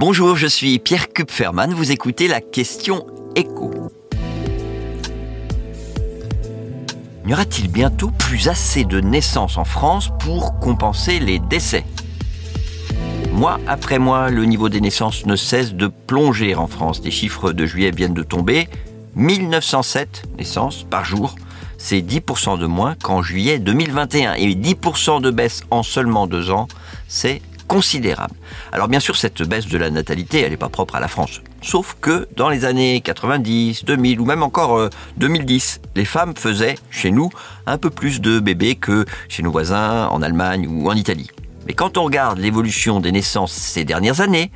Bonjour, je suis Pierre Kupferman, vous écoutez la question écho. N'y aura-t-il bientôt plus assez de naissances en France pour compenser les décès? Mois après mois, le niveau des naissances ne cesse de plonger en France. Les chiffres de juillet viennent de tomber. 1907 naissances par jour. C'est 10% de moins qu'en juillet 2021. Et 10% de baisse en seulement deux ans, c'est considérable. Alors bien sûr, cette baisse de la natalité, elle n'est pas propre à la France. Sauf que dans les années 90, 2000 ou même encore 2010, euh, les femmes faisaient chez nous un peu plus de bébés que chez nos voisins en Allemagne ou en Italie. Mais quand on regarde l'évolution des naissances ces dernières années,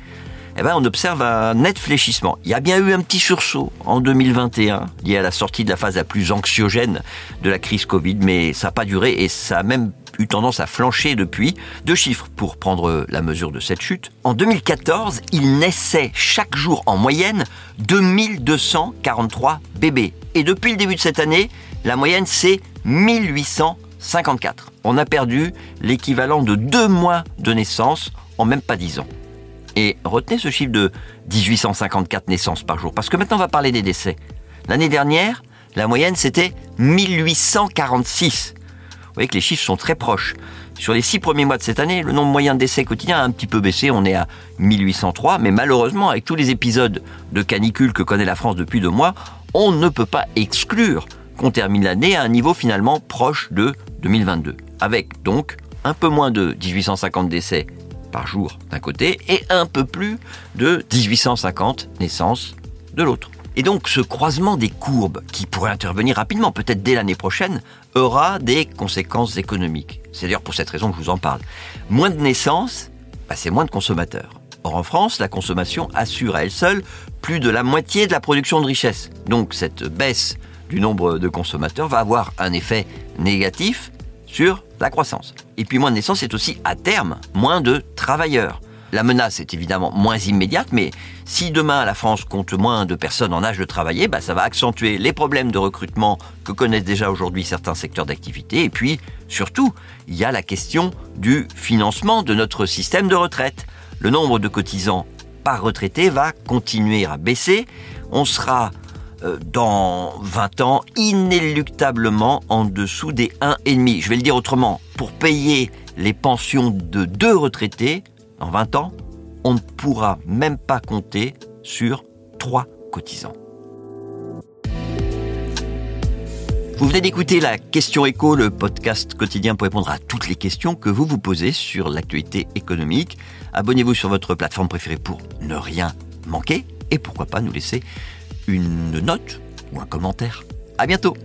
eh ben, on observe un net fléchissement. Il y a bien eu un petit sursaut en 2021 lié à la sortie de la phase la plus anxiogène de la crise Covid, mais ça n'a pas duré et ça a même eu tendance à flancher depuis. Deux chiffres pour prendre la mesure de cette chute. En 2014, il naissait chaque jour en moyenne 2243 bébés. Et depuis le début de cette année, la moyenne c'est 1854. On a perdu l'équivalent de deux mois de naissance en même pas dix ans. Et retenez ce chiffre de 1854 naissances par jour, parce que maintenant on va parler des décès. L'année dernière, la moyenne c'était 1846 voyez que les chiffres sont très proches. Sur les six premiers mois de cette année, le nombre moyen de décès quotidiens a un petit peu baissé, on est à 1803, mais malheureusement, avec tous les épisodes de canicule que connaît la France depuis deux mois, on ne peut pas exclure qu'on termine l'année à un niveau finalement proche de 2022, avec donc un peu moins de 1850 décès par jour d'un côté et un peu plus de 1850 naissances de l'autre. Et donc ce croisement des courbes, qui pourrait intervenir rapidement, peut-être dès l'année prochaine, aura des conséquences économiques. C'est d'ailleurs pour cette raison que je vous en parle. Moins de naissances, bah, c'est moins de consommateurs. Or en France, la consommation assure à elle seule plus de la moitié de la production de richesse. Donc cette baisse du nombre de consommateurs va avoir un effet négatif sur la croissance. Et puis moins de naissances, c'est aussi à terme moins de travailleurs. La menace est évidemment moins immédiate, mais si demain la France compte moins de personnes en âge de travailler, bah, ça va accentuer les problèmes de recrutement que connaissent déjà aujourd'hui certains secteurs d'activité. Et puis, surtout, il y a la question du financement de notre système de retraite. Le nombre de cotisants par retraité va continuer à baisser. On sera dans 20 ans inéluctablement en dessous des 1,5. Je vais le dire autrement, pour payer les pensions de deux retraités, dans 20 ans, on ne pourra même pas compter sur 3 cotisants. Vous venez d'écouter la Question Éco, le podcast quotidien pour répondre à toutes les questions que vous vous posez sur l'actualité économique. Abonnez-vous sur votre plateforme préférée pour ne rien manquer et pourquoi pas nous laisser une note ou un commentaire. À bientôt!